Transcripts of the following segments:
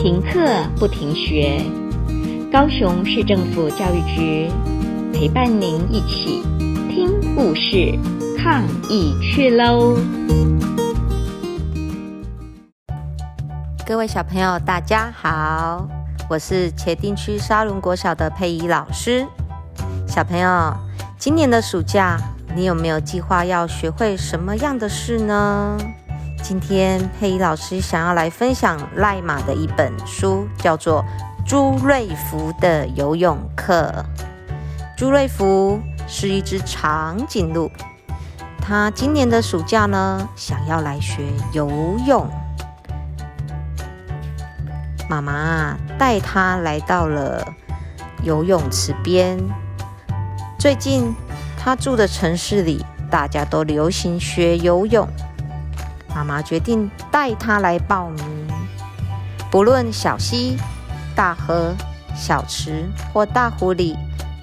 停课不停学，高雄市政府教育局陪伴您一起听故事、抗疫去喽！各位小朋友，大家好，我是茄萣区沙仑国小的佩仪老师。小朋友，今年的暑假，你有没有计划要学会什么样的事呢？今天佩仪老师想要来分享赖马的一本书，叫做《朱瑞福的游泳课》。朱瑞福是一只长颈鹿，他今年的暑假呢，想要来学游泳。妈妈带他来到了游泳池边。最近他住的城市里，大家都流行学游泳。妈妈决定带他来报名。不论小溪、大河、小池或大湖里，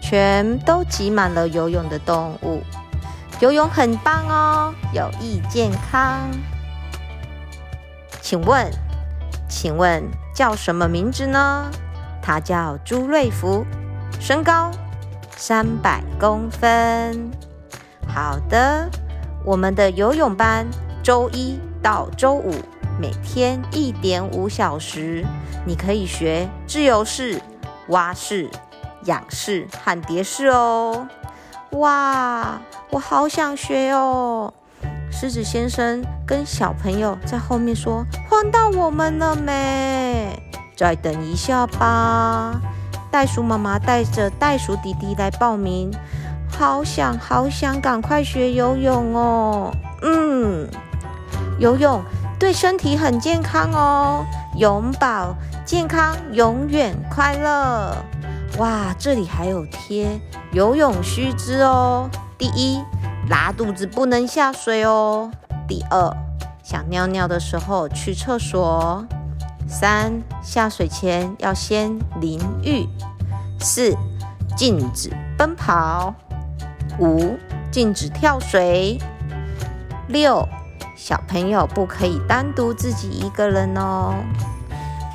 全都挤满了游泳的动物。游泳很棒哦，有益健康。请问，请问叫什么名字呢？他叫朱瑞福，身高三百公分。好的，我们的游泳班。周一到周五，每天一点五小时，你可以学自由式、蛙式、仰式和蝶式哦。哇，我好想学哦！狮子先生跟小朋友在后面说：“换到我们了没？再等一下吧。”袋鼠妈妈带着袋鼠弟弟来报名，好想好想赶快学游泳哦。嗯。游泳对身体很健康哦，永保健康，永远快乐。哇，这里还有贴游泳须知哦。第一，拉肚子不能下水哦。第二，想尿尿的时候去厕所。三，下水前要先淋浴。四，禁止奔跑。五，禁止跳水。六。小朋友不可以单独自己一个人哦。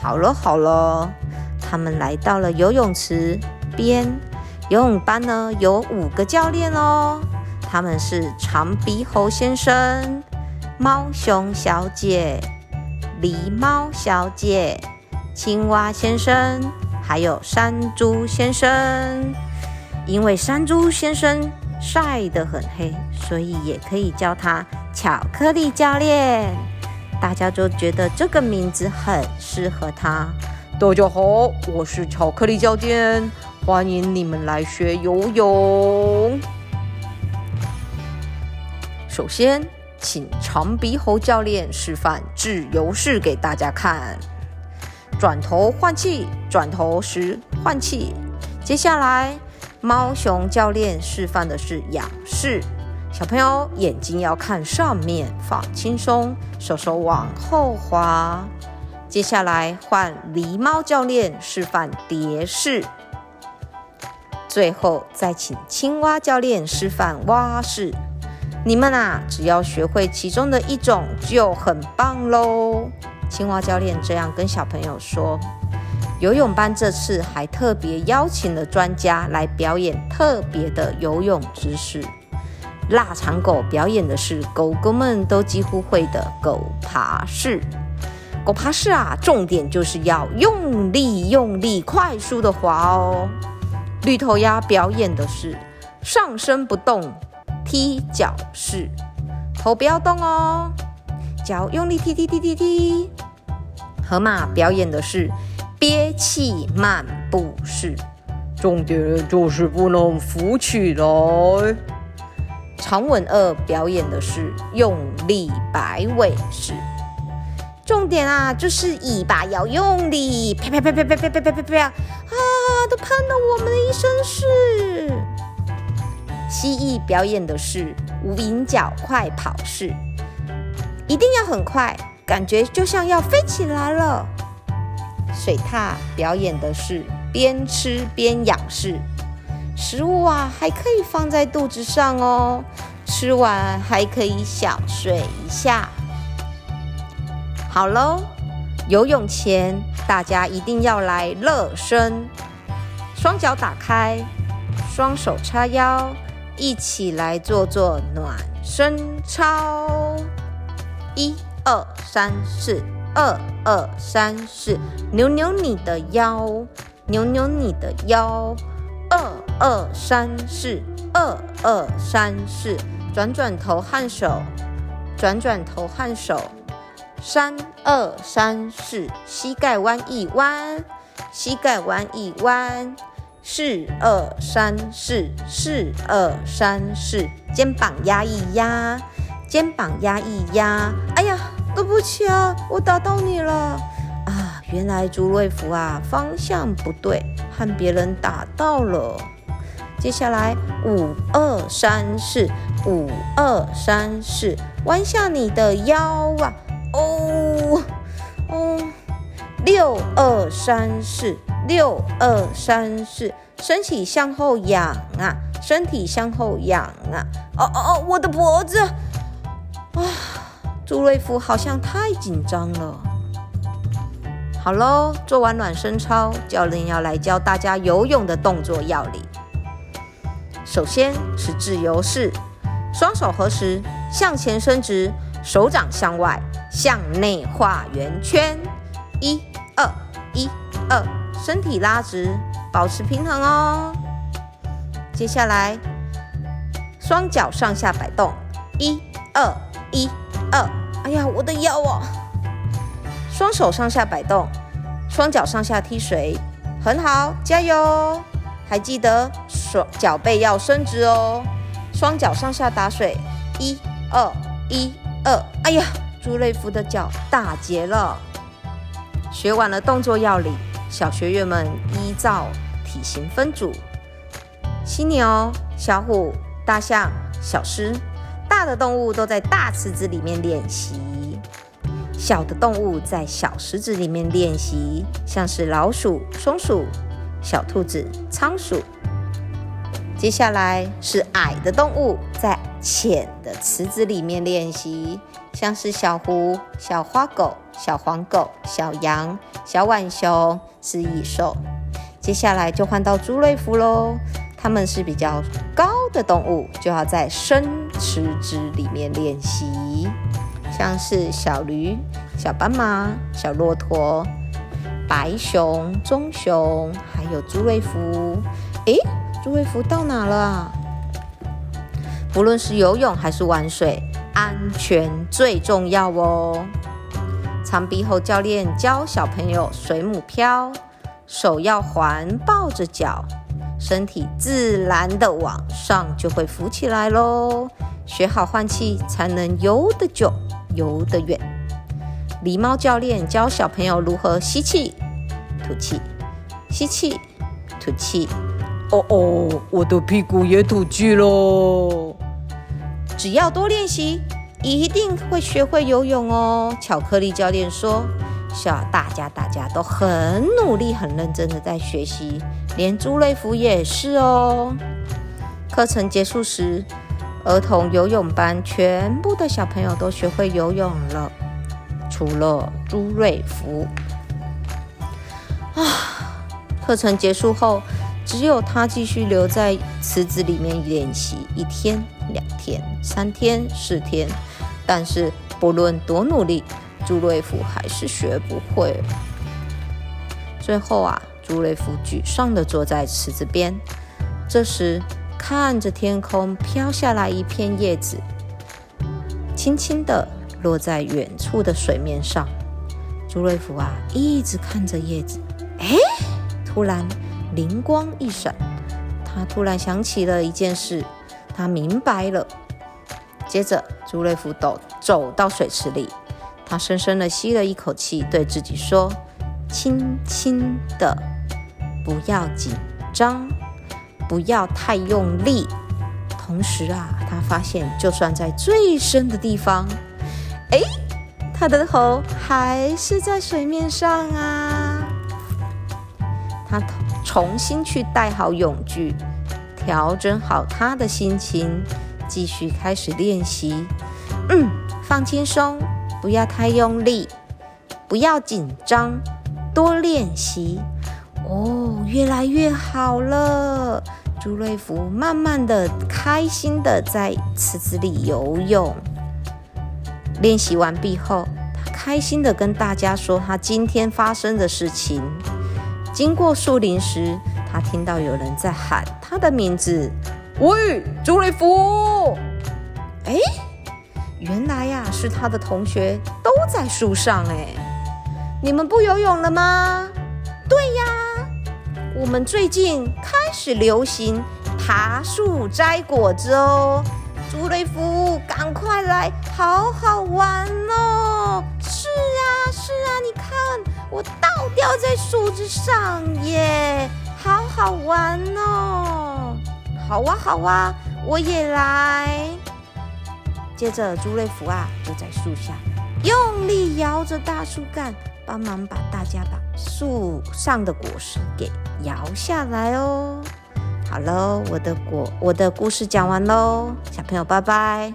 好了好了，他们来到了游泳池边。游泳班呢有五个教练哦，他们是长鼻猴先生、猫熊小姐、狸猫小姐、青蛙先生，还有山猪先生。因为山猪先生晒得很黑，所以也可以叫他。巧克力教练，大家都觉得这个名字很适合他。大家好，我是巧克力教练，欢迎你们来学游泳。首先，请长鼻猴教练示范自由式给大家看。转头换气，转头时换气。接下来，猫熊教练示范的是仰式。小朋友眼睛要看上面，放轻松，手手往后滑。接下来换狸猫教练示范蝶式，最后再请青蛙教练示范蛙式。你们啊，只要学会其中的一种就很棒喽。青蛙教练这样跟小朋友说。游泳班这次还特别邀请了专家来表演特别的游泳姿势。腊肠狗表演的是狗狗们都几乎会的狗爬式。狗爬式啊，重点就是要用力、用力、快速的滑哦。绿头鸭表演的是上身不动踢脚式，头不要动哦，脚用力踢踢踢踢踢。河马表演的是憋气漫步式，重点就是不能浮起来。长吻鳄表演的是用力摆尾式，重点啊，就是尾巴要用力，啪啪啪啪啪啪啪啪啪啪，啊，都喷了我们的一身屎。蜥蜴表演的是无影脚快跑式，一定要很快，感觉就像要飞起来了。水獭表演的是边吃边仰式。食物啊，还可以放在肚子上哦，吃完还可以小睡一下。好喽，游泳前，大家一定要来热身，双脚打开，双手叉腰，一起来做做暖身操。一二三四，二二三四，扭扭你的腰，扭扭你的腰。二二三四，二二三四，转转头和手，转转头和手。三二三四，膝盖弯一弯，膝盖弯一弯。四二三四，四二三四，肩膀压一压，肩膀压一压。哎呀，对不起啊，我打到你了啊！原来朱瑞福啊，方向不对，和别人打到了。接下来五二三四，五二三四，弯下你的腰啊！哦哦，六二三四，六二三四，身体向后仰啊，身体向后仰啊！哦哦哦，我的脖子！啊，朱瑞福好像太紧张了。好喽，做完暖身操，教练要来教大家游泳的动作要领。首先是自由式，双手合十，向前伸直，手掌向外。向内画圆圈，一二一二，身体拉直，保持平衡哦。接下来，双脚上下摆动，一二一二。哎呀，我的腰哦！双手上下摆动，双脚上下踢水，很好，加油！还记得双脚背要伸直哦。双脚上下打水，一二一二。哎呀！朱瑞福的脚打结了。学完了动作要领，小学员们依照体型分组：犀牛、小虎、大象、小狮。大的动物都在大池子里面练习，小的动物在小池子里面练习，像是老鼠、松鼠、小兔子、仓鼠。接下来是矮的动物在浅的池子里面练习。像是小狐、小花狗、小黄狗、小羊、小浣熊是蚁兽。接下来就换到朱瑞福喽，他们是比较高的动物，就要在深池子里面练习。像是小驴、小斑马、小骆驼、白熊、棕熊，有朱瑞福。诶，朱瑞福到哪了啊？不论是游泳还是玩水。安全最重要哦！长臂猴教练教小朋友水母漂，手要环抱着脚，身体自然的往上就会浮起来喽。学好换气，才能游得久，游得远。狸猫教练教小朋友如何吸气、吐气、吸气、吐气。哦哦，我的屁股也吐气喽！只要多练习，一定会学会游泳哦。巧克力教练说：“小大家大家都很努力、很认真的在学习，连朱瑞福也是哦。”课程结束时，儿童游泳班全部的小朋友都学会游泳了，除了朱瑞福。啊！课程结束后。只有他继续留在池子里面练习一天、两天、三天、四天，但是不论多努力，朱瑞福还是学不会。最后啊，朱瑞福沮丧地坐在池子边，这时看着天空飘下来一片叶子，轻轻地落在远处的水面上。朱瑞福啊，一直看着叶子，哎，突然。灵光一闪，他突然想起了一件事，他明白了。接着，朱瑞福走走到水池里，他深深地吸了一口气，对自己说：“轻轻的，不要紧张，不要太用力。”同时啊，他发现，就算在最深的地方，哎，他的头还是在水面上啊。他。重新去戴好泳具，调整好他的心情，继续开始练习。嗯，放轻松，不要太用力。不要紧张，多练习。哦，越来越好了。朱瑞福慢慢的、开心的在池子里游泳。练习完毕后，他开心的跟大家说他今天发生的事情。经过树林时，他听到有人在喊他的名字：“喂，朱瑞福！”哎，原来呀，是他的同学都在树上。哎，你们不游泳了吗？对呀。我们最近开始流行爬树摘果子哦，朱瑞福，赶快来，好好玩哦！是啊，是啊，你看我倒吊在树枝上耶，好好玩哦！好啊，好啊，我也来。接着，朱瑞福啊，就在树下用力摇着大树干。帮忙把大家把树上的果实给摇下来哦。好喽，我的果，我的故事讲完喽，小朋友拜拜。